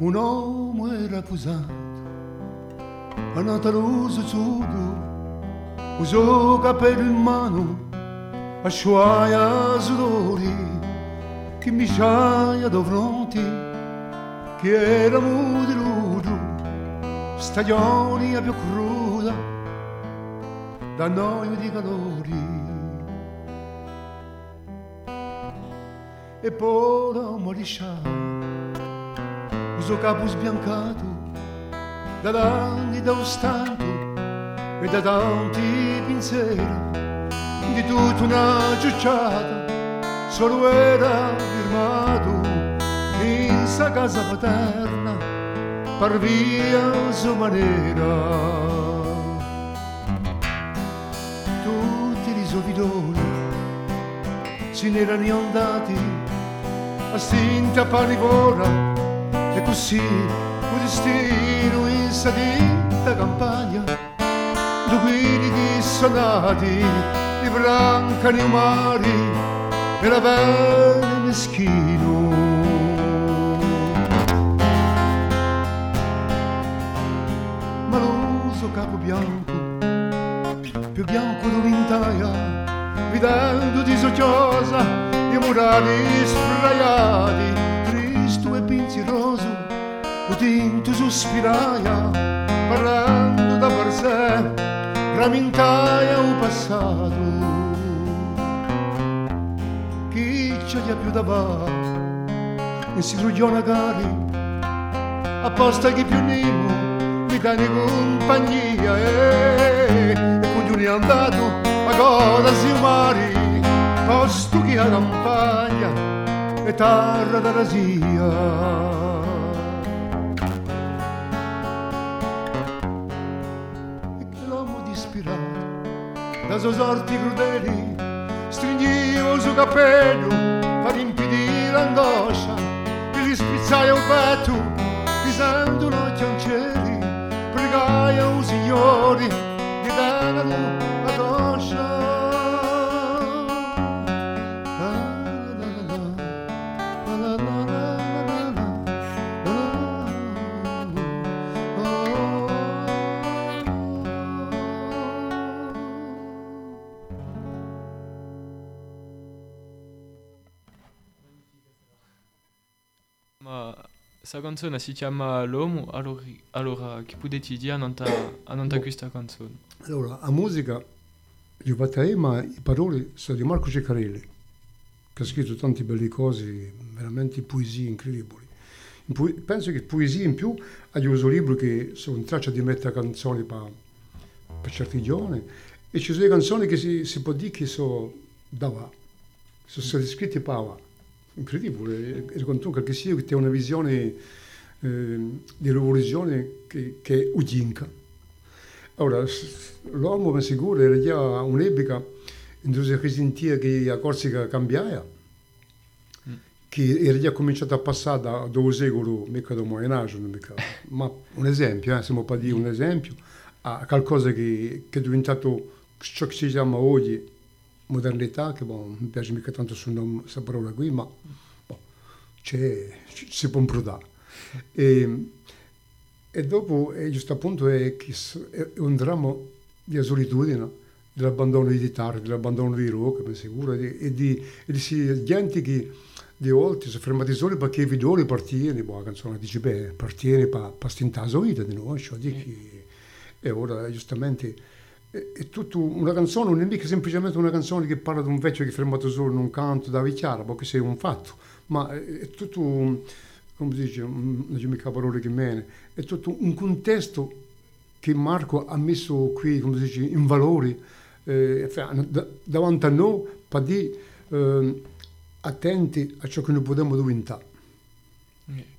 un uomo era posato, a Nataluso zudo, usò capello in mano, a sciuaia sudori, che mi sciaia da fronte, che era mudeludo, stagioni a più cruda, da noi di calori. E poi l'uomo lisciato, uso capo sbiancato da anni da un stanco e da tanti pensieri di tutta una giucciata solo era firmato in sa casa paterna per via sua maniera. Tutti i sovidoni se erano andati a stinta panivora e così un destino in sadita campagna? Due guidi dissonati di branca nei mari e la bene meschino. Ma l'uso capo bianco più bianco dell'intaia vedendo disocciosa i murali sfraiati tristo pensiroso udendo sospiraia parlando da per sé ramintaia un passato. Chi c'è più da va e si rugiona cari apposta che più nimo mi dà compagnia e, e con è andato a cosa si mari posto che a campagna e terra da rasia. Da suoi sorti crudeli stringevo il suo cappello per impedire l'angoscia che gli spizzai un petto pisando in cieli pregai a un signore di dare la toscia questa canzone si chiama L'uomo, allora, allora che potete dire a questa canzone? Allora, la musica di Battei, ma le parole sono di Marco Ceccarelli, che ha scritto tante belle cose, veramente poesie incredibili. In penso che poesie in più ha usato libri che sono traccia di mettere canzoni per, per certi giorni e ci sono canzoni che si, si può dire che sono dava, sono state scritte per incredibile, e racconto che sia che ha una visione eh, di rivoluzione che, che è udinca. Ora, l'uomo, mi sicuro, era già un'epoca in cui si sentiva che a Corsica cambiava, mm. che era già cominciato a passare da due secoli, mica da Moyen Age, mica, ma un esempio, eh, non può dire un esempio, a qualcosa che, che è diventato ciò che si chiama oggi modernità, che bon, mi piace mica tanto questa parola qui, ma bon, si può improdare. E, e dopo, e giusto appunto, è, è un dramma di solitudine, dell'abbandono di chitarre, dell'abbandono di rock, mi sicuro, e di, e di, e di gente che di volte si fermati soli perché i video appartiene, boh, la canzone dice, beh, appartiene per pa stintare la vita di noi, cioè, che, e ora giustamente è, è tutta una canzone, non è mica semplicemente una canzone che parla di un vecchio che è fermato solo in un canto da vecchiara, perché sei un fatto, ma è, è tutto, come si dice, non c'è mica parole che mene, è tutto un contesto che Marco ha messo qui, come si dice, in valori, eh, davanti a noi, per dire eh, attenti a ciò che noi possiamo diventare. Yeah.